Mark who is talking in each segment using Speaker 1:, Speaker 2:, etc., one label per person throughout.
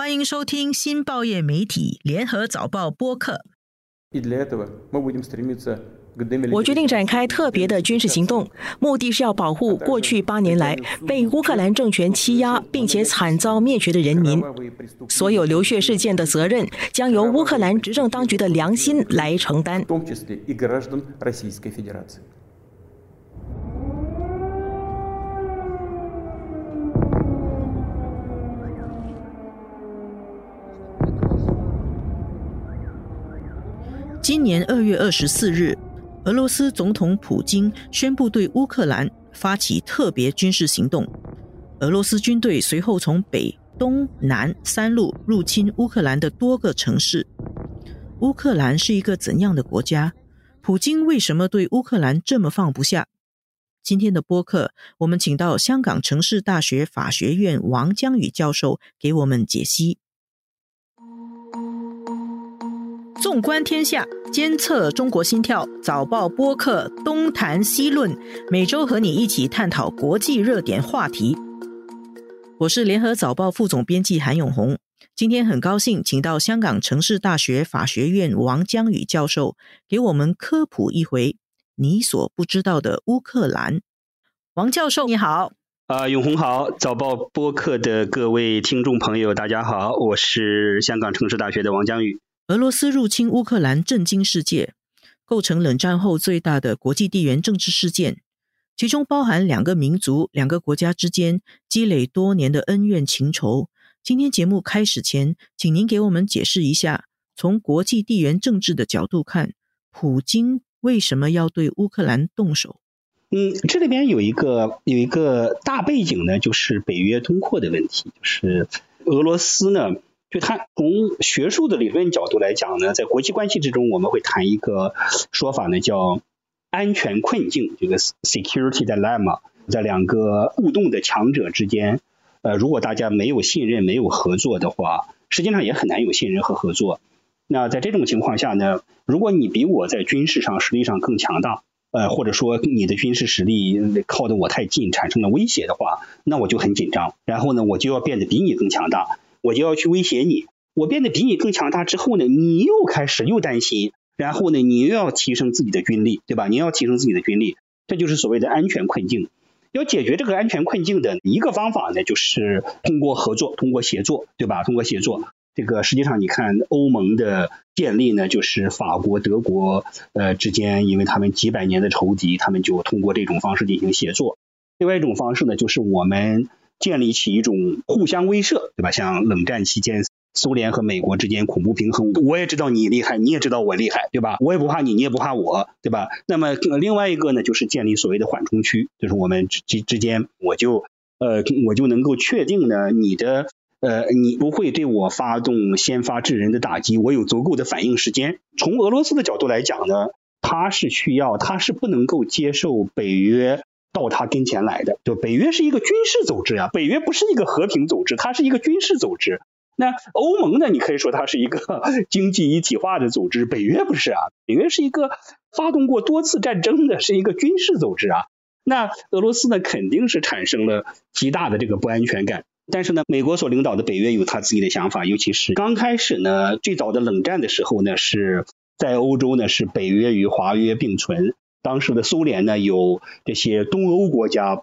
Speaker 1: 欢迎收听新报业媒体联合早报播客。
Speaker 2: 我决定展开特别的军事行动，目的是要保护过去八年来被乌克兰政权欺压并且惨遭灭绝的人民。所有流血事件的责任将由乌克兰执政当局的良心来承担。
Speaker 1: 今年二月二十四日，俄罗斯总统普京宣布对乌克兰发起特别军事行动。俄罗斯军队随后从北、东、南三路入侵乌克兰的多个城市。乌克兰是一个怎样的国家？普京为什么对乌克兰这么放不下？今天的播客，我们请到香港城市大学法学院王江宇教授给我们解析。纵观天下，监测中国心跳，早报播客东谈西论，每周和你一起探讨国际热点话题。我是联合早报副总编辑韩永红，今天很高兴请到香港城市大学法学院王江宇教授，给我们科普一回你所不知道的乌克兰。王教授你好，
Speaker 3: 啊永红好，早报播客的各位听众朋友大家好，我是香港城市大学的王江宇。
Speaker 1: 俄罗斯入侵乌克兰震惊世界，构成冷战后最大的国际地缘政治事件，其中包含两个民族、两个国家之间积累多年的恩怨情仇。今天节目开始前，请您给我们解释一下，从国际地缘政治的角度看，普京为什么要对乌克兰动手？
Speaker 3: 嗯，这里边有一个有一个大背景呢，就是北约东扩的问题，就是俄罗斯呢。就他从学术的理论角度来讲呢，在国际关系之中，我们会谈一个说法呢，叫安全困境，这个 security dilemma，在两个互动的强者之间，呃，如果大家没有信任、没有合作的话，实际上也很难有信任和合作。那在这种情况下呢，如果你比我在军事上实力上更强大，呃，或者说你的军事实力靠得我太近，产生了威胁的话，那我就很紧张，然后呢，我就要变得比你更强大。我就要去威胁你，我变得比你更强大之后呢，你又开始又担心，然后呢，你又要提升自己的军力，对吧？你要提升自己的军力，这就是所谓的安全困境。要解决这个安全困境的一个方法呢，就是通过合作，通过协作，对吧？通过协作，这个实际上你看欧盟的建立呢，就是法国、德国呃之间，因为他们几百年的仇敌，他们就通过这种方式进行协作。另外一种方式呢，就是我们。建立起一种互相威慑，对吧？像冷战期间苏联和美国之间恐怖平衡，我也知道你厉害，你也知道我厉害，对吧？我也不怕你，你也不怕我，对吧？那么另外一个呢，就是建立所谓的缓冲区，就是我们之之间，我就呃我就能够确定呢，你的呃你不会对我发动先发制人的打击，我有足够的反应时间。从俄罗斯的角度来讲呢，他是需要，他是不能够接受北约。到他跟前来的，就北约是一个军事组织啊，北约不是一个和平组织，它是一个军事组织。那欧盟呢？你可以说它是一个 经济一体化的组织，北约不是啊，北约是一个发动过多次战争的，是一个军事组织啊。那俄罗斯呢，肯定是产生了极大的这个不安全感。但是呢，美国所领导的北约有他自己的想法，尤其是刚开始呢，最早的冷战的时候呢，是在欧洲呢，是北约与华约并存。当时的苏联呢，有这些东欧国家，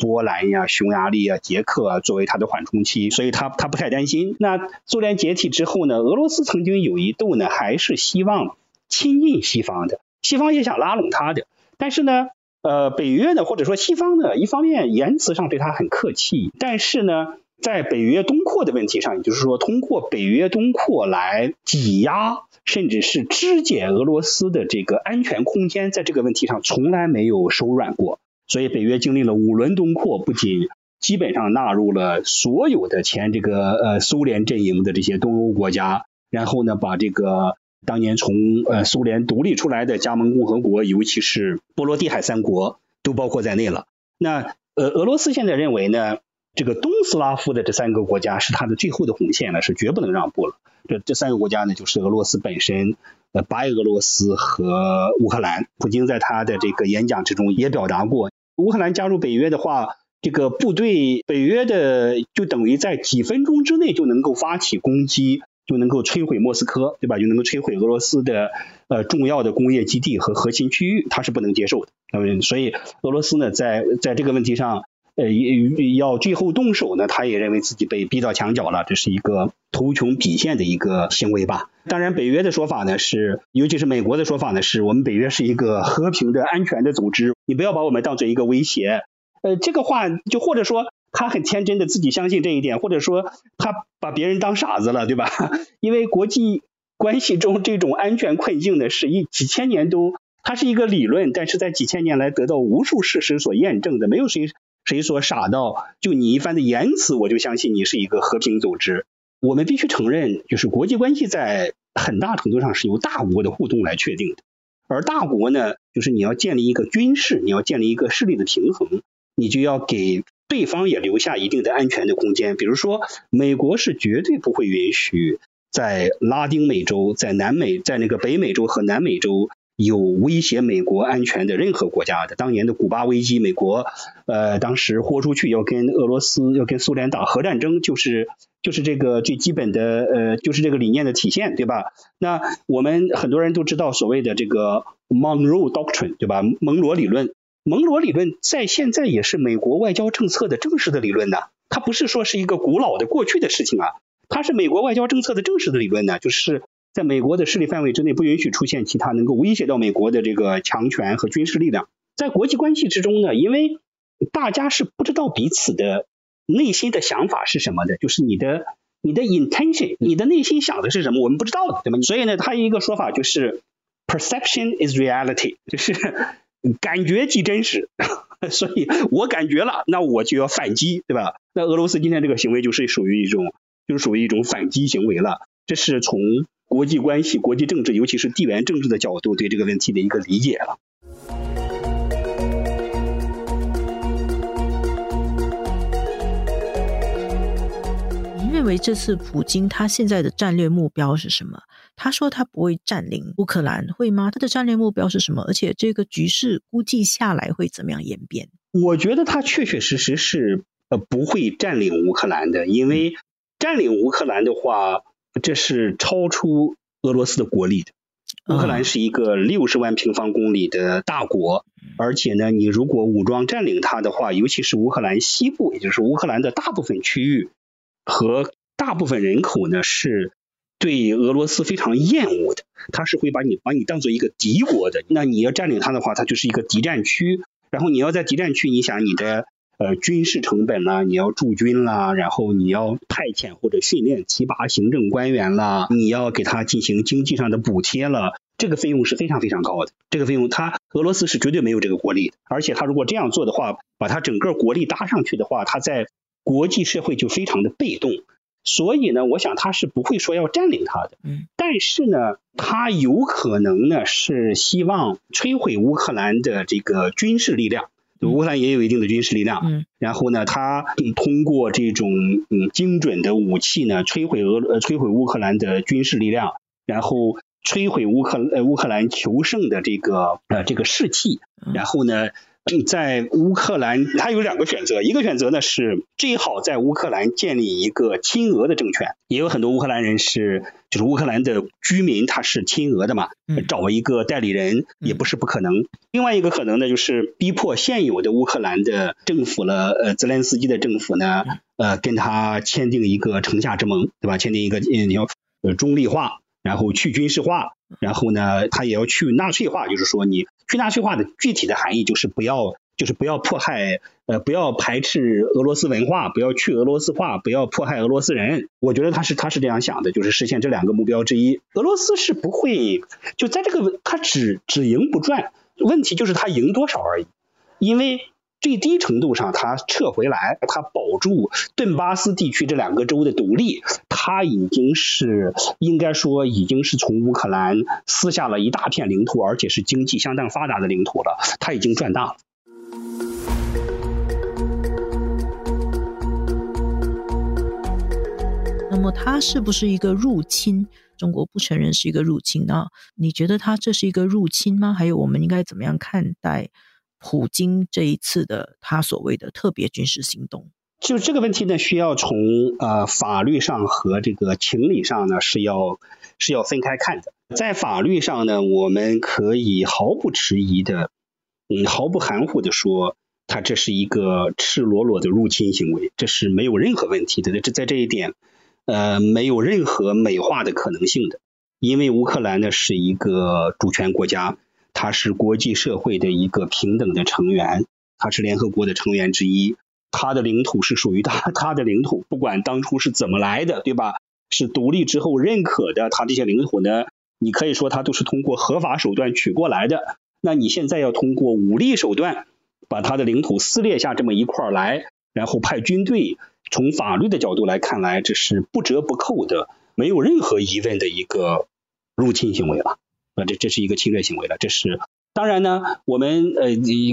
Speaker 3: 波兰呀、匈牙利啊、捷克啊，作为它的缓冲期，所以他他不太担心。那苏联解体之后呢，俄罗斯曾经有一度呢，还是希望亲近西方的，西方也想拉拢他的。但是呢，呃，北约呢，或者说西方呢，一方面言辞上对他很客气，但是呢，在北约东扩的问题上，也就是说，通过北约东扩来挤压。甚至是肢解俄罗斯的这个安全空间，在这个问题上从来没有手软过。所以北约经历了五轮东扩，不仅基本上纳入了所有的前这个呃苏联阵营的这些东欧国家，然后呢把这个当年从呃苏联独立出来的加盟共和国，尤其是波罗的海三国都包括在内了。那呃俄罗斯现在认为呢，这个东斯拉夫的这三个国家是它的最后的红线了，是绝不能让步了。这这三个国家呢，就是俄罗斯本身、呃白俄罗斯和乌克兰。普京在他的这个演讲之中也表达过，乌克兰加入北约的话，这个部队，北约的就等于在几分钟之内就能够发起攻击，就能够摧毁莫斯科，对吧？就能够摧毁俄罗斯的呃重要的工业基地和核心区域，他是不能接受的。嗯，所以俄罗斯呢，在在这个问题上。呃，要最后动手呢，他也认为自己被逼到墙角了，这是一个图穷匕见的一个行为吧。当然，北约的说法呢是，尤其是美国的说法呢是，我们北约是一个和平的、安全的组织，你不要把我们当做一个威胁。呃，这个话就或者说他很天真的自己相信这一点，或者说他把别人当傻子了，对吧？因为国际关系中这种安全困境呢，是一几千年都它是一个理论，但是在几千年来得到无数事实所验证的，没有谁。谁说傻到就你一番的言辞，我就相信你是一个和平组织？我们必须承认，就是国际关系在很大程度上是由大国的互动来确定的。而大国呢，就是你要建立一个军事，你要建立一个势力的平衡，你就要给对方也留下一定的安全的空间。比如说，美国是绝对不会允许在拉丁美洲、在南美、在那个北美洲和南美洲。有威胁美国安全的任何国家的，当年的古巴危机，美国呃当时豁出去要跟俄罗斯要跟苏联打核战争，就是就是这个最基本的呃就是这个理念的体现，对吧？那我们很多人都知道所谓的这个 Monroe Doctrine，对吧？蒙罗理论，蒙罗理论在现在也是美国外交政策的正式的理论呢，它不是说是一个古老的过去的事情啊，它是美国外交政策的正式的理论呢，就是。在美国的势力范围之内，不允许出现其他能够威胁到美国的这个强权和军事力量。在国际关系之中呢，因为大家是不知道彼此的内心的想法是什么的，就是你的你的 intention，你的内心想的是什么，我们不知道的，对吗？所以呢，他一个说法就是 perception is reality，就是 感觉即真实。所以我感觉了，那我就要反击，对吧？那俄罗斯今天这个行为就是属于一种，就是属于一种反击行为了。这是从国际关系、国际政治，尤其是地缘政治的角度，对这个问题的一个理解了。
Speaker 1: 您认为这次普京他现在的战略目标是什么？他说他不会占领乌克兰，会吗？他的战略目标是什么？而且这个局势估计下来会怎么样演变？
Speaker 3: 我觉得他确确实实是呃不会占领乌克兰的，因为占领乌克兰的话。这是超出俄罗斯的国力的。乌克兰是一个六十万平方公里的大国，而且呢，你如果武装占领它的话，尤其是乌克兰西部，也就是乌克兰的大部分区域和大部分人口呢，是对俄罗斯非常厌恶的。他是会把你把你当做一个敌国的。那你要占领它的话，它就是一个敌占区。然后你要在敌占区，你想你的。呃，军事成本啦，你要驻军啦，然后你要派遣或者训练提拔行政官员啦，你要给他进行经济上的补贴了，这个费用是非常非常高的。这个费用，他俄罗斯是绝对没有这个国力的。而且他如果这样做的话，把他整个国力搭上去的话，他在国际社会就非常的被动。所以呢，我想他是不会说要占领他的。嗯。但是呢，他有可能呢是希望摧毁乌克兰的这个军事力量。乌克兰也有一定的军事力量，嗯，然后呢，他通过这种嗯精准的武器呢，摧毁俄呃摧毁乌克兰的军事力量，然后摧毁乌克呃乌克兰求胜的这个呃这个士气，然后呢。在乌克兰，他有两个选择，一个选择呢是最好在乌克兰建立一个亲俄的政权，也有很多乌克兰人是，就是乌克兰的居民，他是亲俄的嘛，找一个代理人也不是不可能。另外一个可能呢，就是逼迫现有的乌克兰的政府了，呃，泽连斯基的政府呢，呃，跟他签订一个城下之盟，对吧？签订一个你要呃中立化。然后去军事化，然后呢，他也要去纳粹化，就是说你去纳粹化的具体的含义就是不要，就是不要迫害，呃，不要排斥俄罗斯文化，不要去俄罗斯化，不要迫害俄罗斯人。我觉得他是他是这样想的，就是实现这两个目标之一。俄罗斯是不会就在这个他只只赢不赚，问题就是他赢多少而已，因为。最低程度上，他撤回来，他保住顿巴斯地区这两个州的独立，他已经是应该说已经是从乌克兰撕下了一大片领土，而且是经济相当发达的领土了，他已经赚大了。
Speaker 1: 那么，他是不是一个入侵？中国不承认是一个入侵呢？你觉得他这是一个入侵吗？还有，我们应该怎么样看待？普京这一次的他所谓的特别军事行动？
Speaker 3: 就这个问题呢，需要从呃法律上和这个情理上呢是要是要分开看的。在法律上呢，我们可以毫不迟疑的，嗯，毫不含糊的说，他这是一个赤裸裸的入侵行为，这是没有任何问题的。这在这一点，呃，没有任何美化的可能性的。因为乌克兰呢是一个主权国家，它是国际社会的一个平等的成员，它是联合国的成员之一。它的领土是属于它，它的领土不管当初是怎么来的，对吧？是独立之后认可的，它这些领土呢，你可以说它都是通过合法手段取过来的。那你现在要通过武力手段把它的领土撕裂下这么一块来，然后派军队，从法律的角度来看来，这是不折不扣的，没有任何疑问的一个入侵行为了。啊，这这是一个侵略行为了。这是当然呢，我们呃，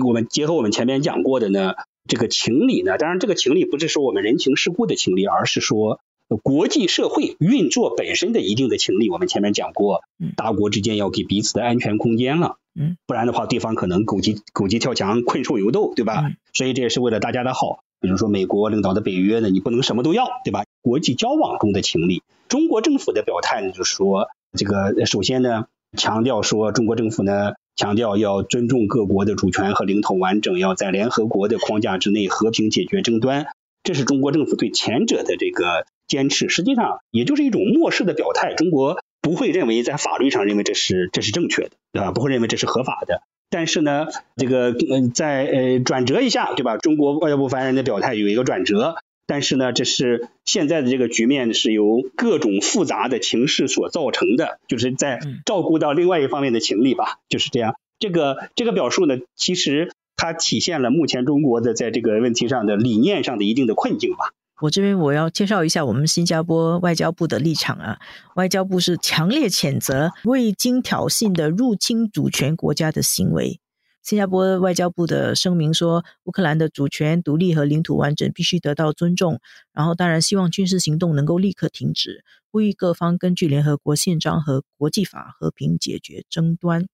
Speaker 3: 我们结合我们前面讲过的呢。这个情理呢？当然，这个情理不是说我们人情世故的情理，而是说国际社会运作本身的一定的情理。我们前面讲过，大国之间要给彼此的安全空间了，嗯，不然的话，对方可能狗急狗急跳墙，困兽犹斗，对吧？所以这也是为了大家的好。比如说，美国领导的北约呢，你不能什么都要，对吧？国际交往中的情理，中国政府的表态呢，就是说，这个首先呢，强调说，中国政府呢。强调要尊重各国的主权和领土完整，要在联合国的框架之内和平解决争端，这是中国政府对前者的这个坚持。实际上，也就是一种漠视的表态。中国不会认为在法律上认为这是这是正确的，对吧？不会认为这是合法的。但是呢，这个嗯，在呃转折一下，对吧？中国外交部发言人的表态有一个转折。但是呢，这是现在的这个局面是由各种复杂的情势所造成的，就是在照顾到另外一方面的情理吧，就是这样。这个这个表述呢，其实它体现了目前中国的在这个问题上的理念上的一定的困境吧。
Speaker 1: 我这边我要介绍一下我们新加坡外交部的立场啊，外交部是强烈谴责未经挑衅的入侵主权国家的行为。新加坡外交部的声明说，乌克兰的主权、独立和领土完整必须得到尊重。然后，当然希望军事行动能够立刻停止，呼吁各方根据联合国宪章和国际法和平解决争端。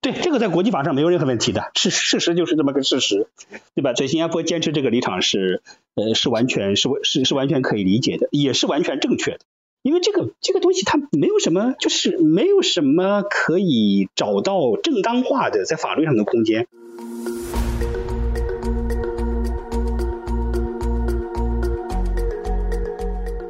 Speaker 3: 对，这个在国际法上没有任何问题的，是事实就是这么个事实，对吧？所以新加坡坚持这个立场是，呃，是完全是是是完全可以理解的，也是完全正确的。因为这个这个东西它没有什么，就是没有什么可以找到正当化的在法律上的空间。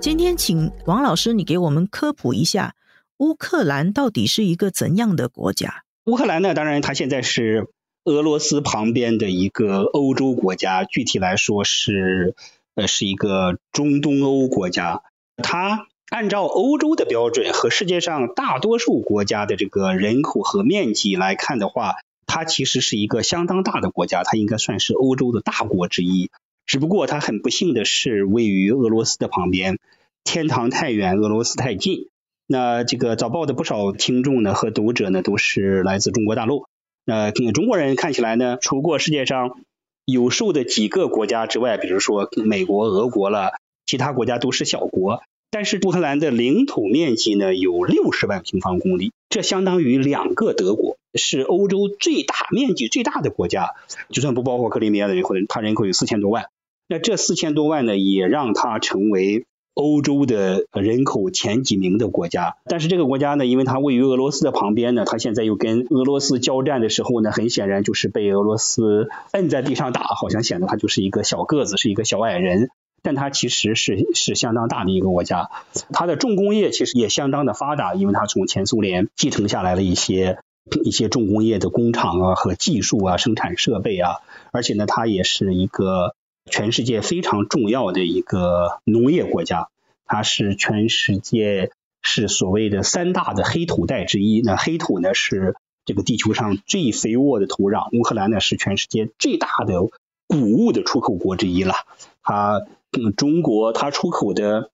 Speaker 1: 今天请王老师，你给我们科普一下，乌克兰到底是一个怎样的国家？
Speaker 3: 乌克兰呢，当然它现在是俄罗斯旁边的一个欧洲国家，具体来说是呃是一个中东欧国家，它。按照欧洲的标准和世界上大多数国家的这个人口和面积来看的话，它其实是一个相当大的国家，它应该算是欧洲的大国之一。只不过它很不幸的是位于俄罗斯的旁边，天堂太远，俄罗斯太近。那这个早报的不少听众呢和读者呢都是来自中国大陆。那中国人看起来呢，除过世界上有数的几个国家之外，比如说美国、俄国了，其他国家都是小国。但是乌克兰的领土面积呢有六十万平方公里，这相当于两个德国，是欧洲最大面积最大的国家。就算不包括克里米亚的人口，它人口有四千多万。那这四千多万呢，也让它成为欧洲的人口前几名的国家。但是这个国家呢，因为它位于俄罗斯的旁边呢，它现在又跟俄罗斯交战的时候呢，很显然就是被俄罗斯摁在地上打，好像显得它就是一个小个子，是一个小矮人。但它其实是是相当大的一个国家，它的重工业其实也相当的发达，因为它从前苏联继承下来了一些一些重工业的工厂啊和技术啊生产设备啊，而且呢，它也是一个全世界非常重要的一个农业国家，它是全世界是所谓的三大的黑土带之一。那黑土呢是这个地球上最肥沃的土壤，乌克兰呢是全世界最大的谷物的出口国之一了，它。嗯，中国它出口的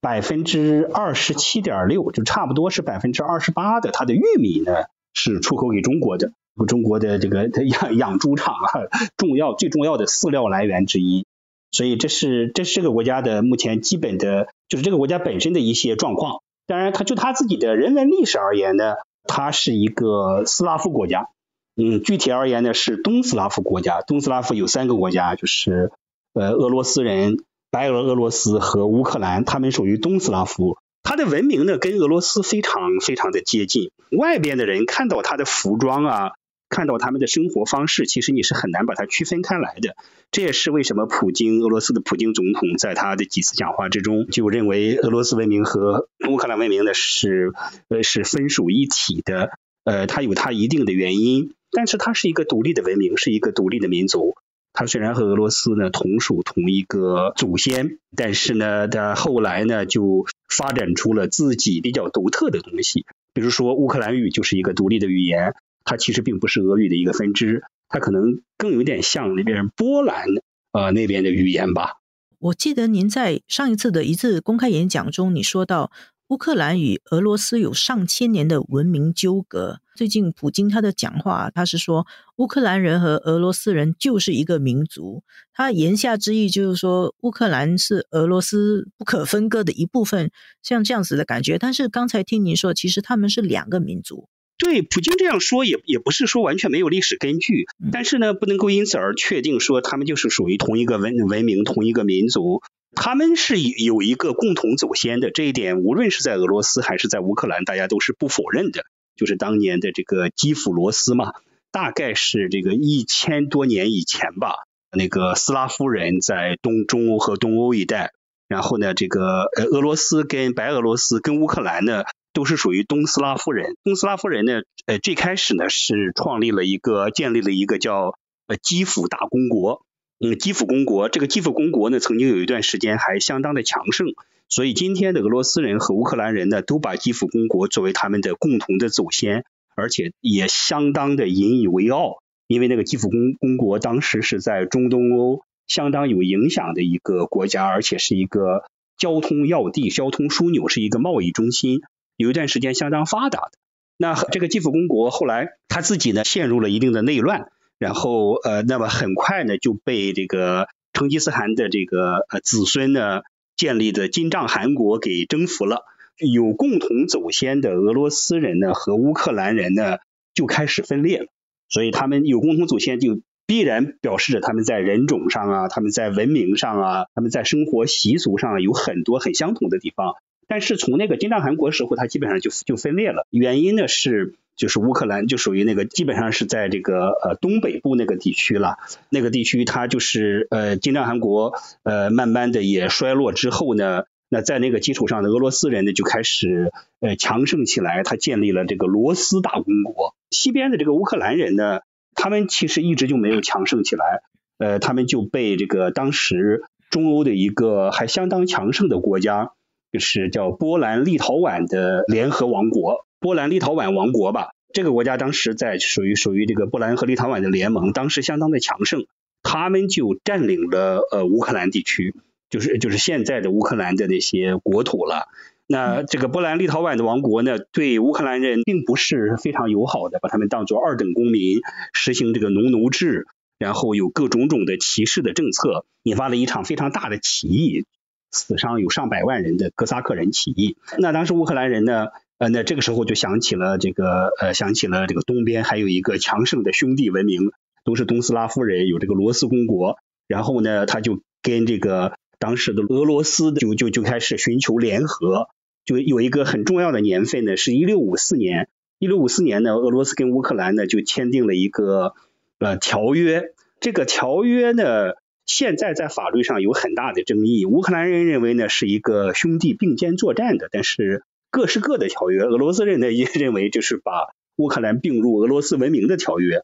Speaker 3: 百分之二十七点六，就差不多是百分之二十八的它的玉米呢，是出口给中国的。中国的这个养养猪场啊，重要最重要的饲料来源之一。所以这是这是这个国家的目前基本的，就是这个国家本身的一些状况。当然，它就它自己的人文历史而言呢，它是一个斯拉夫国家。嗯，具体而言呢，是东斯拉夫国家。东斯拉夫有三个国家，就是呃俄罗斯人、白俄俄罗斯和乌克兰，他们属于东斯拉夫。它的文明呢，跟俄罗斯非常非常的接近。外边的人看到它的服装啊，看到他们的生活方式，其实你是很难把它区分开来的。这也是为什么普京，俄罗斯的普京总统在他的几次讲话之中，就认为俄罗斯文明和乌克兰文明呢是呃是分属一体的。呃，它有它一定的原因。但是它是一个独立的文明，是一个独立的民族。它虽然和俄罗斯呢同属同一个祖先，但是呢，它后来呢就发展出了自己比较独特的东西。比如说乌克兰语就是一个独立的语言，它其实并不是俄语的一个分支，它可能更有点像那边波兰呃那边的语言吧。
Speaker 1: 我记得您在上一次的一次公开演讲中，你说到。乌克兰与俄罗斯有上千年的文明纠葛。最近普京他的讲话，他是说乌克兰人和俄罗斯人就是一个民族。他言下之意就是说乌克兰是俄罗斯不可分割的一部分，像这样子的感觉。但是刚才听您说，其实他们是两个民族。
Speaker 3: 对，普京这样说也也不是说完全没有历史根据，但是呢，不能够因此而确定说他们就是属于同一个文文明、同一个民族。他们是有一个共同祖先的这一点，无论是在俄罗斯还是在乌克兰，大家都是不否认的。就是当年的这个基辅罗斯嘛，大概是这个一千多年以前吧。那个斯拉夫人在东中欧和东欧一带，然后呢，这个呃俄罗斯跟白俄罗斯跟乌克兰呢，都是属于东斯拉夫人。东斯拉夫人呢，呃最开始呢是创立了一个建立了一个叫呃基辅大公国。嗯，基辅公国这个基辅公国呢，曾经有一段时间还相当的强盛，所以今天的俄罗斯人和乌克兰人呢，都把基辅公国作为他们的共同的祖先，而且也相当的引以为傲，因为那个基辅公公国当时是在中东欧相当有影响的一个国家，而且是一个交通要地、交通枢纽，是一个贸易中心，有一段时间相当发达的。那这个基辅公国后来他自己呢，陷入了一定的内乱。然后呃，那么很快呢就被这个成吉思汗的这个呃子孙呢建立的金帐汗国给征服了。有共同祖先的俄罗斯人呢和乌克兰人呢就开始分裂了。所以他们有共同祖先，就必然表示着他们在人种上啊，他们在文明上啊，他们在生活习俗上有很多很相同的地方。但是从那个金帐汗国时候，它基本上就就分裂了。原因呢是。就是乌克兰就属于那个基本上是在这个呃东北部那个地区了，那个地区它就是呃金帐汗国呃慢慢的也衰落之后呢，那在那个基础上的俄罗斯人呢就开始呃强盛起来，他建立了这个罗斯大公国。西边的这个乌克兰人呢，他们其实一直就没有强盛起来，呃他们就被这个当时中欧的一个还相当强盛的国家，就是叫波兰立陶宛的联合王国。波兰立陶宛王国吧，这个国家当时在属于属于这个波兰和立陶宛的联盟，当时相当的强盛，他们就占领了呃乌克兰地区，就是就是现在的乌克兰的那些国土了。那这个波兰立陶宛的王国呢，对乌克兰人并不是非常友好的，把他们当做二等公民，实行这个农奴制，然后有各种种的歧视的政策，引发了一场非常大的起义，死伤有上百万人的哥萨克人起义。那当时乌克兰人呢？呃，那这个时候就想起了这个，呃，想起了这个东边还有一个强盛的兄弟文明，都是东斯拉夫人，有这个罗斯公国。然后呢，他就跟这个当时的俄罗斯就就就开始寻求联合。就有一个很重要的年份呢，是一六五四年。一六五四年呢，俄罗斯跟乌克兰呢就签订了一个呃条约。这个条约呢，现在在法律上有很大的争议。乌克兰人认为呢是一个兄弟并肩作战的，但是。各是各的条约，俄罗斯人呢也认为就是把乌克兰并入俄罗斯文明的条约，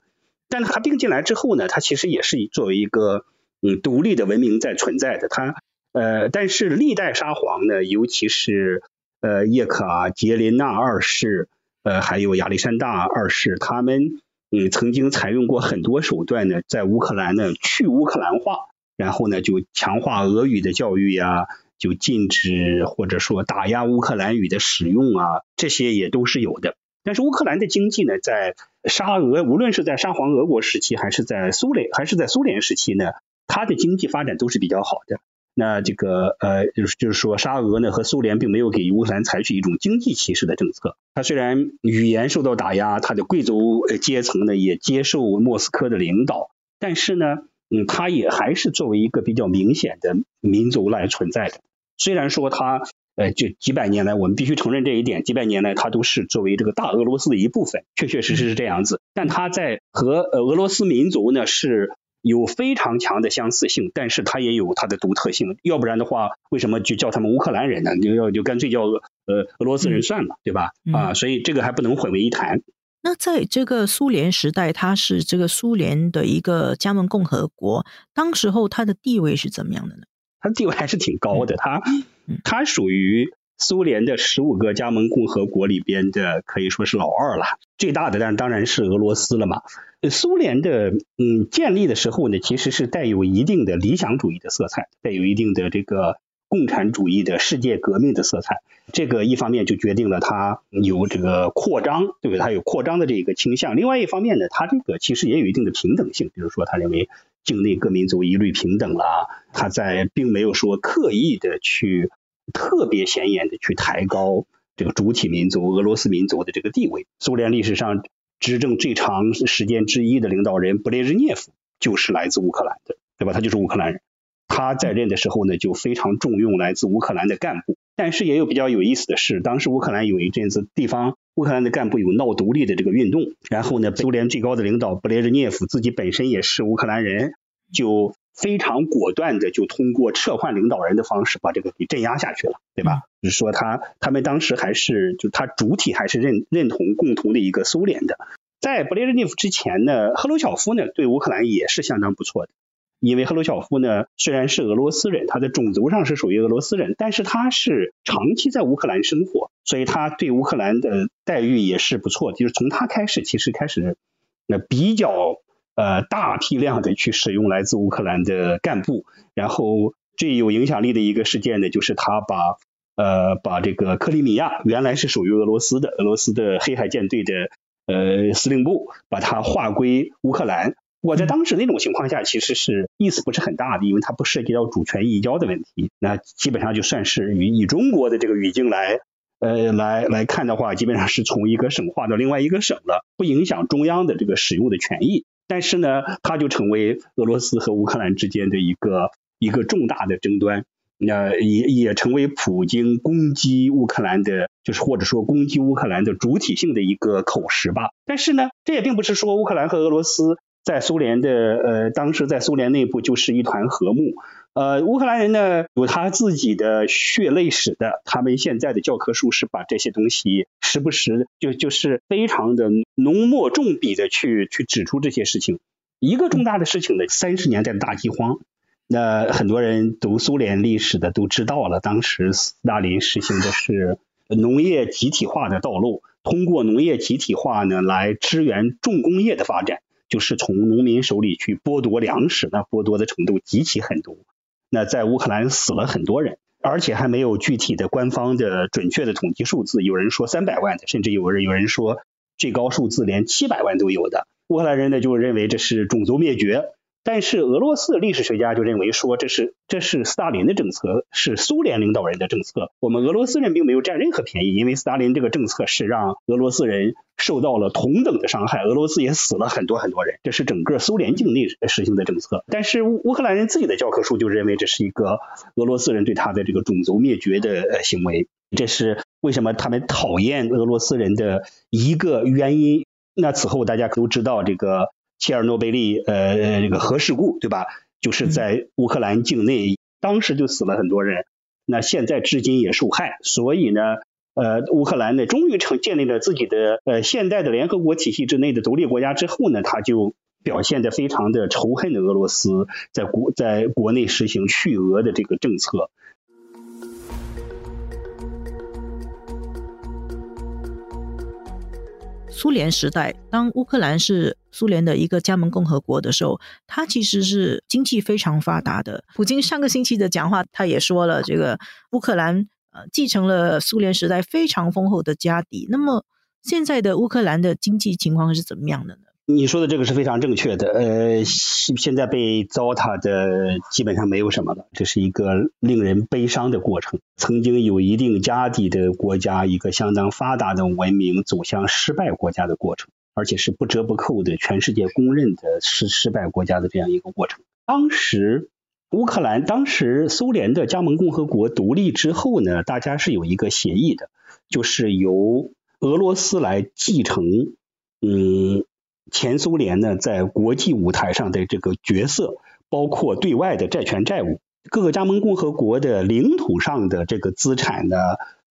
Speaker 3: 但他并进来之后呢，它其实也是作为一个嗯独立的文明在存在的。他呃，但是历代沙皇呢，尤其是呃叶卡捷琳娜二世，呃还有亚历山大二世，他们嗯曾经采用过很多手段呢，在乌克兰呢去乌克兰化，然后呢就强化俄语的教育呀。就禁止或者说打压乌克兰语的使用啊，这些也都是有的。但是乌克兰的经济呢，在沙俄无论是在沙皇俄国时期，还是在苏联还是在苏联时期呢，它的经济发展都是比较好的。那这个呃，就是就是说，沙俄呢和苏联并没有给乌克兰采取一种经济歧视的政策。他虽然语言受到打压，他的贵族阶层呢也接受莫斯科的领导，但是呢，嗯，他也还是作为一个比较明显的民族来存在的。虽然说他呃，就几百年来，我们必须承认这一点，几百年来他都是作为这个大俄罗斯的一部分，确确实实是这样子。但他在和呃俄罗斯民族呢是。有非常强的相似性，但是它也有它的独特性。要不然的话，为什么就叫他们乌克兰人呢？就要就干脆叫呃俄罗斯人算了，对吧？啊，所以这个还不能混为一谈。
Speaker 1: 那在这个苏联时代，它是这个苏联的一个加盟共和国，当时候它的地位是怎么样的呢？
Speaker 3: 它地位还是挺高的，它它属于。苏联的十五个加盟共和国里边的可以说是老二了，最大的但当然是俄罗斯了嘛。苏联的嗯建立的时候呢，其实是带有一定的理想主义的色彩，带有一定的这个共产主义的世界革命的色彩。这个一方面就决定了它有这个扩张，对不对？它有扩张的这个倾向。另外一方面呢，它这个其实也有一定的平等性，比如说他认为境内各民族一律平等了，他在并没有说刻意的去。特别显眼的去抬高这个主体民族俄罗斯民族的这个地位。苏联历史上执政最长时间之一的领导人布列日涅夫就是来自乌克兰的，对吧？他就是乌克兰人。他在任的时候呢，就非常重用来自乌克兰的干部。但是也有比较有意思的是，当时乌克兰有一阵子地方乌克兰的干部有闹独立的这个运动，然后呢，苏联最高的领导布列日涅夫自己本身也是乌克兰人，就。非常果断的就通过撤换领导人的方式把这个给镇压下去了，对吧？就是说他他们当时还是就他主体还是认认同共同的一个苏联的。在布列日涅夫之前呢，赫鲁晓夫呢对乌克兰也是相当不错的，因为赫鲁晓夫呢虽然是俄罗斯人，他的种族上是属于俄罗斯人，但是他是长期在乌克兰生活，所以他对乌克兰的待遇也是不错。就是从他开始，其实开始那比较。呃，大批量的去使用来自乌克兰的干部，然后最有影响力的一个事件呢，就是他把呃把这个克里米亚原来是属于俄罗斯的俄罗斯的黑海舰队的呃司令部，把它划归乌克兰。我在当时那种情况下，其实是意思不是很大的，因为它不涉及到主权移交的问题。那基本上就算是以以中国的这个语境来呃来来看的话，基本上是从一个省划到另外一个省了，不影响中央的这个使用的权益。但是呢，它就成为俄罗斯和乌克兰之间的一个一个重大的争端，那也也成为普京攻击乌克兰的，就是或者说攻击乌克兰的主体性的一个口实吧。但是呢，这也并不是说乌克兰和俄罗斯在苏联的呃当时在苏联内部就是一团和睦。呃，乌克兰人呢有他自己的血泪史的，他们现在的教科书是把这些东西时不时就就是非常的浓墨重笔的去去指出这些事情。一个重大的事情呢，三十年代的大饥荒，那很多人读苏联历史的都知道了，当时斯大林实行的是农业集体化的道路，通过农业集体化呢来支援重工业的发展，就是从农民手里去剥夺粮食，那剥夺的程度极其狠毒。那在乌克兰死了很多人，而且还没有具体的官方的准确的统计数字。有人说三百万的，甚至有人有人说最高数字连七百万都有的。乌克兰人呢就认为这是种族灭绝。但是俄罗斯的历史学家就认为说，这是这是斯大林的政策，是苏联领导人的政策。我们俄罗斯人并没有占任何便宜，因为斯大林这个政策是让俄罗斯人受到了同等的伤害，俄罗斯也死了很多很多人。这是整个苏联境内实行的政策。但是乌乌克兰人自己的教科书就认为这是一个俄罗斯人对他的这个种族灭绝的呃行为。这是为什么他们讨厌俄罗斯人的一个原因。那此后大家都知道这个。切尔诺贝利呃这个核事故对吧？就是在乌克兰境内，当时就死了很多人，那现在至今也受害。所以呢，呃，乌克兰呢终于成建立了自己的呃现代的联合国体系之内的独立国家之后呢，他就表现的非常的仇恨的俄罗斯，在国在国内实行去俄的这个政策。
Speaker 1: 苏联时代，当乌克兰是苏联的一个加盟共和国的时候，它其实是经济非常发达的。普京上个星期的讲话，他也说了，这个乌克兰呃继承了苏联时代非常丰厚的家底。那么现在的乌克兰的经济情况是怎么样的呢？
Speaker 3: 你说的这个是非常正确的，呃，现现在被糟蹋的基本上没有什么了，这是一个令人悲伤的过程。曾经有一定家底的国家，一个相当发达的文明走向失败国家的过程，而且是不折不扣的全世界公认的失失败国家的这样一个过程。当时乌克兰，当时苏联的加盟共和国独立之后呢，大家是有一个协议的，就是由俄罗斯来继承，嗯。前苏联呢，在国际舞台上的这个角色，包括对外的债权债务，各个加盟共和国的领土上的这个资产呢，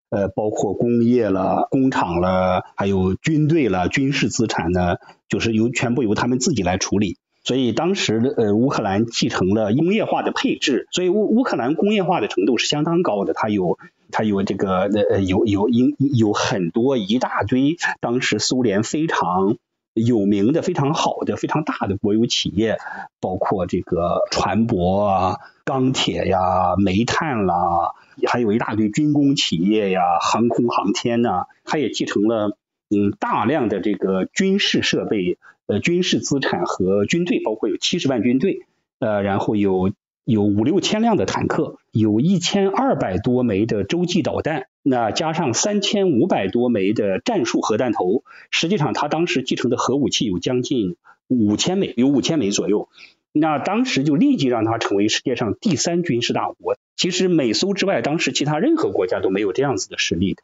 Speaker 3: 呃，包括工业了、工厂了，还有军队了、军事资产呢，就是由全部由他们自己来处理。所以当时的呃乌克兰继承了工业化的配置，所以乌乌克兰工业化的程度是相当高的，它有它有这个呃有有有有很多一大堆当时苏联非常。有名的、非常好的、非常大的国有企业，包括这个船舶啊、钢铁呀、煤炭啦，还有一大堆军工企业呀、航空航天呐，它也继承了嗯大量的这个军事设备、呃军事资产和军队，包括有七十万军队，呃，然后有。有五六千辆的坦克，有一千二百多枚的洲际导弹，那加上三千五百多枚的战术核弹头，实际上他当时继承的核武器有将近五千枚，有五千枚左右。那当时就立即让他成为世界上第三军事大国。其实美苏之外，当时其他任何国家都没有这样子的实力的。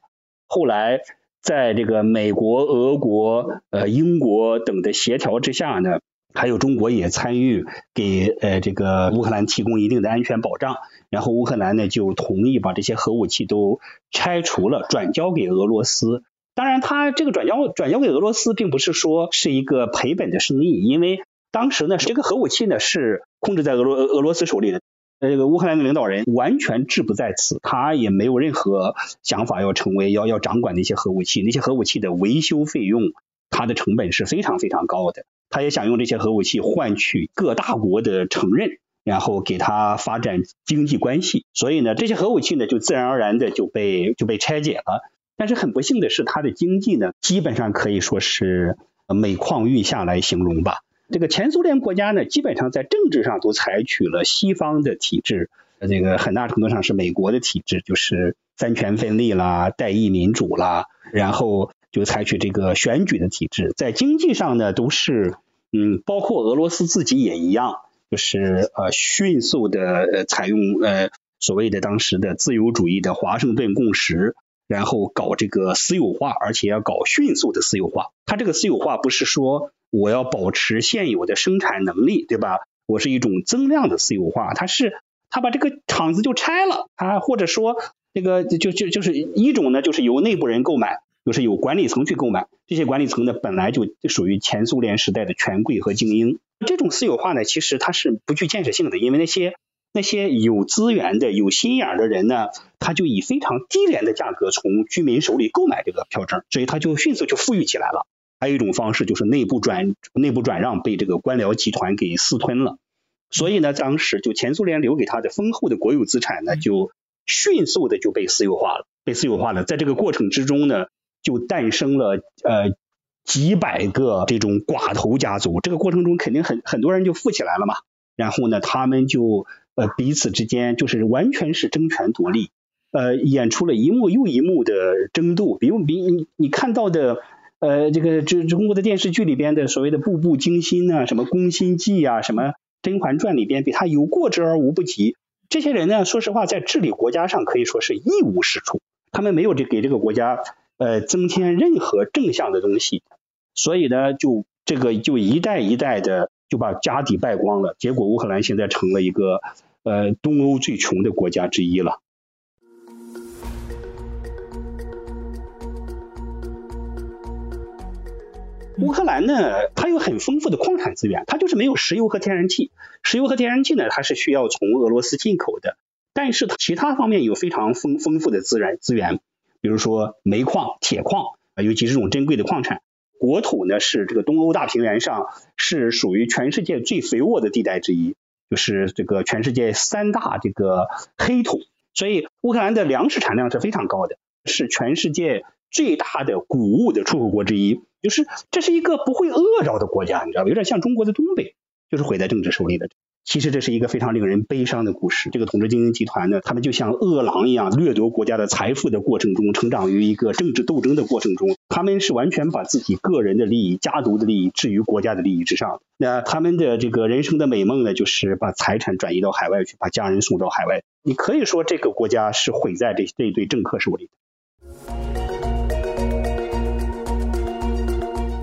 Speaker 3: 后来在这个美国、俄国、呃英国等的协调之下呢。还有中国也参与给呃这个乌克兰提供一定的安全保障，然后乌克兰呢就同意把这些核武器都拆除了，转交给俄罗斯。当然，他这个转交转交给俄罗斯，并不是说是一个赔本的生意，因为当时呢这个核武器呢是控制在俄罗俄罗斯手里的，这个乌克兰的领导人完全志不在此，他也没有任何想法要成为要要掌管那些核武器，那些核武器的维修费用，它的成本是非常非常高的。他也想用这些核武器换取各大国的承认，然后给他发展经济关系。所以呢，这些核武器呢就自然而然的就被就被拆解了。但是很不幸的是，他的经济呢基本上可以说是每况愈下来形容吧。这个前苏联国家呢，基本上在政治上都采取了西方的体制，这个很大程度上是美国的体制，就是三权分立啦、代议民主啦，然后。就采取这个选举的体制，在经济上呢，都是嗯，包括俄罗斯自己也一样，就是呃，迅速的呃，采用呃所谓的当时的自由主义的华盛顿共识，然后搞这个私有化，而且要搞迅速的私有化。它这个私有化不是说我要保持现有的生产能力，对吧？我是一种增量的私有化，它是它把这个厂子就拆了啊，或者说这个就就就是一种呢，就是由内部人购买。就是有管理层去购买，这些管理层呢本来就属于前苏联时代的权贵和精英。这种私有化呢，其实它是不具建设性的，因为那些那些有资源的、有心眼的人呢，他就以非常低廉的价格从居民手里购买这个票证，所以他就迅速就富裕起来了。还有一种方式就是内部转内部转让被这个官僚集团给私吞了，所以呢，当时就前苏联留给他的丰厚的国有资产呢，就迅速的就被私有化了，被私有化了。在这个过程之中呢。就诞生了呃几百个这种寡头家族，这个过程中肯定很很多人就富起来了嘛。然后呢，他们就呃彼此之间就是完全是争权夺利，呃演出了一幕又一幕的争斗。比如比你你看到的呃这个这中国的电视剧里边的所谓的步步惊心啊，什么宫心计啊，什么甄嬛传里边比他有过之而无不及。这些人呢，说实话在治理国家上可以说是一无是处，他们没有这给这个国家。呃，增添任何正向的东西，所以呢，就这个就一代一代的就把家底败光了，结果乌克兰现在成了一个呃东欧最穷的国家之一了。乌克兰呢，它有很丰富的矿产资源，它就是没有石油和天然气，石油和天然气呢，它是需要从俄罗斯进口的，但是其他方面有非常丰丰富的资源资源。比如说煤矿、铁矿啊，尤其是这种珍贵的矿产。国土呢是这个东欧大平原上是属于全世界最肥沃的地带之一，就是这个全世界三大这个黑土。所以乌克兰的粮食产量是非常高的，是全世界最大的谷物的出口国之一。就是这是一个不会饿着的国家，你知道吧？有点像中国的东北，就是毁在政治手里的。其实这是一个非常令人悲伤的故事。这个统治精英集团呢，他们就像饿狼一样掠夺国家的财富的过程中，成长于一个政治斗争的过程中。他们是完全把自己个人的利益、家族的利益置于国家的利益之上。那他们的这个人生的美梦呢，就是把财产转移到海外去，把家人送到海外。你可以说这个国家是毁在这这一对政客手里。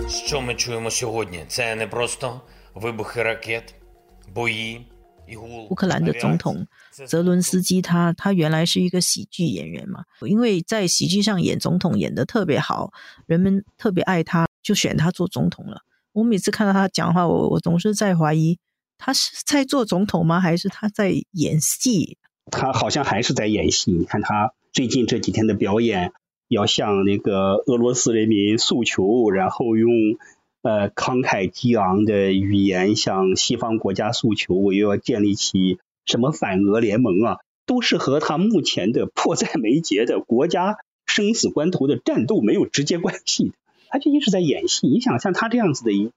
Speaker 4: Що ми чуємо сьогодні? Це не просто вибухи ракет.
Speaker 1: 乌克兰的总统泽伦斯基，他他原来是一个喜剧演员嘛，因为在喜剧上演总统演的特别好，人们特别爱他，就选他做总统了。我每次看到他讲话，我我总是在怀疑，他是在做总统吗？还是他在演戏？
Speaker 3: 他好像还是在演戏。你看他最近这几天的表演，要向那个俄罗斯人民诉求，然后用。呃，慷慨激昂的语言向西方国家诉求，我又要建立起什么反俄联盟啊，都是和他目前的迫在眉睫的国家生死关头的战斗没有直接关系的。他就一直在演戏。你想像他这样子的一，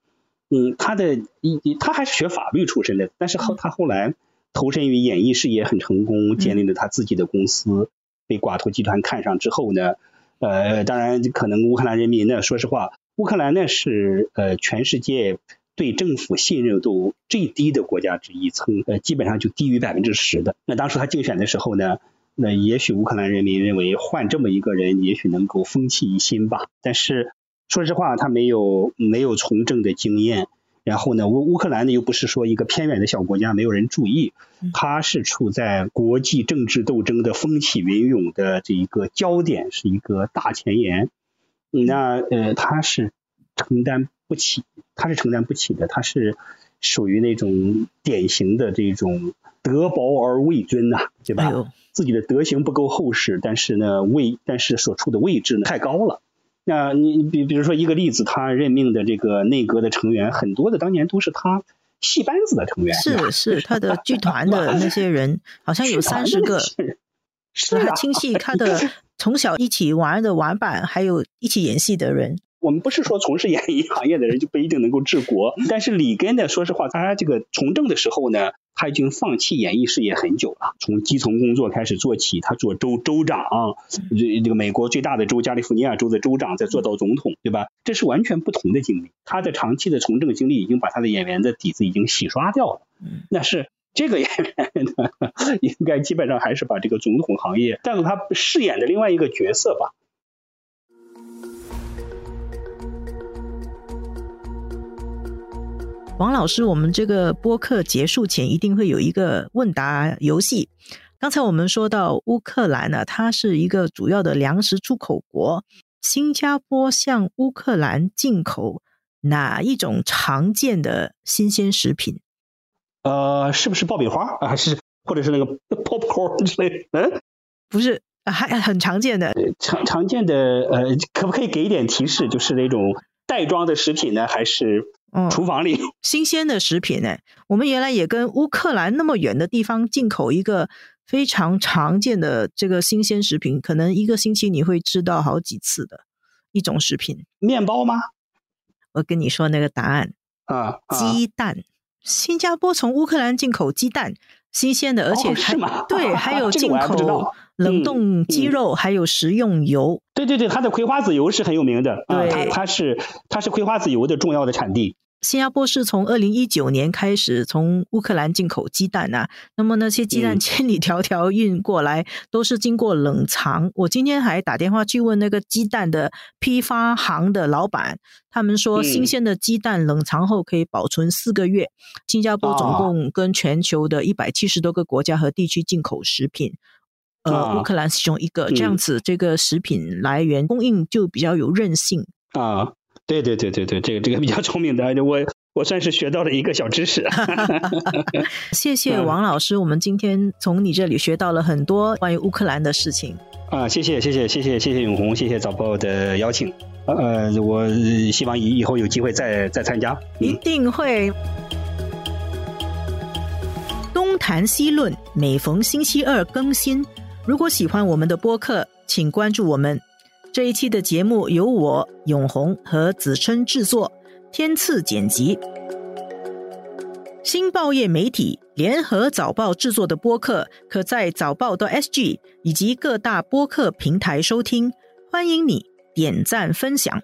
Speaker 3: 嗯，他的一他还是学法律出身的，但是后他后来投身于演艺事业很成功，建立了他自己的公司，被寡头集团看上之后呢，呃，当然可能乌克兰人民呢，说实话。乌克兰呢是呃全世界对政府信任度最低的国家之一，曾呃基本上就低于百分之十的。那当时他竞选的时候呢，那也许乌克兰人民认为换这么一个人，也许能够风气一新吧。但是说实话，他没有没有从政的经验。然后呢，乌乌克兰呢又不是说一个偏远的小国家，没有人注意，他是处在国际政治斗争的风起云涌的这一个焦点，是一个大前沿。那呃，他是承担不起，他是承担不起的，他是属于那种典型的这种德薄而位尊呐，对吧？自己的德行不够厚实，但是呢位，但是所处的位置呢太高了。那你比比如说一个例子，他任命的这个内阁的成员，很多的当年都是他戏班子的成员，
Speaker 1: 是是他的剧团的那些人，好像有三十个，
Speaker 3: 是
Speaker 1: 他亲戚，他的。从小一起玩的玩伴，还有一起演戏的人。
Speaker 3: 我们不是说从事演艺行业的人就不一定能够治国，但是里根呢，说实话，他这个从政的时候呢，他已经放弃演艺事业很久了，从基层工作开始做起，他做州州长，这这个美国最大的州加利福尼亚州的州长，再做到总统，对吧？这是完全不同的经历。他的长期的从政经历已经把他的演员的底子已经洗刷掉了。那是。这个演员，应该基本上还是把这个总统行业当做他饰演的另外一个角色吧。
Speaker 1: 王老师，我们这个播客结束前一定会有一个问答游戏。刚才我们说到乌克兰呢，它是一个主要的粮食出口国。新加坡向乌克兰进口哪一种常见的新鲜食品？
Speaker 3: 呃，是不是爆米花啊？是，或者是那个 popcorn 之类？嗯，
Speaker 1: 不是，还很常见的。
Speaker 3: 常常见的，呃，可不可以给一点提示？就是那种袋装的食品呢，还是厨房里
Speaker 1: 新鲜的食品呢？我们原来也跟乌克兰那么远的地方进口一个非常常见的这个新鲜食品，可能一个星期你会吃到好几次的一种食品。
Speaker 3: 面包吗？
Speaker 1: 我跟你说那个答案
Speaker 3: 啊，
Speaker 1: 鸡蛋。新加坡从乌克兰进口鸡蛋，新鲜的，而且还对，还有进口冷冻鸡肉，还有食用油。
Speaker 3: 对对对，它的葵花籽油是很有名的，
Speaker 1: 对，
Speaker 3: 它它是它是葵花籽油的重要的产地。
Speaker 1: 新加坡是从二零一九年开始从乌克兰进口鸡蛋呐，那么那些鸡蛋千里迢迢运过来，都是经过冷藏。我今天还打电话去问那个鸡蛋的批发行的老板，他们说新鲜的鸡蛋冷藏后可以保存四个月。新加坡总共跟全球的一百七十多个国家和地区进口食品，呃，乌克兰是其中一个，这样子这个食品来源供应就比较有韧性
Speaker 3: 啊。对对对对对，这个这个比较聪明的，我我算是学到了一个小知识。
Speaker 1: 谢谢王老师，我们今天从你这里学到了很多关于乌克兰的事情。
Speaker 3: 啊，谢谢谢谢谢谢谢谢永红，谢谢早报的邀请。呃，我希望以以后有机会再再参加。
Speaker 1: 一定会。东谈西论，每逢星期二更新。如果喜欢我们的播客，请关注我们。这一期的节目由我永红和子琛制作，天赐剪辑。新报业媒体联合早报制作的播客，可在早报的 SG 以及各大播客平台收听。欢迎你点赞分享。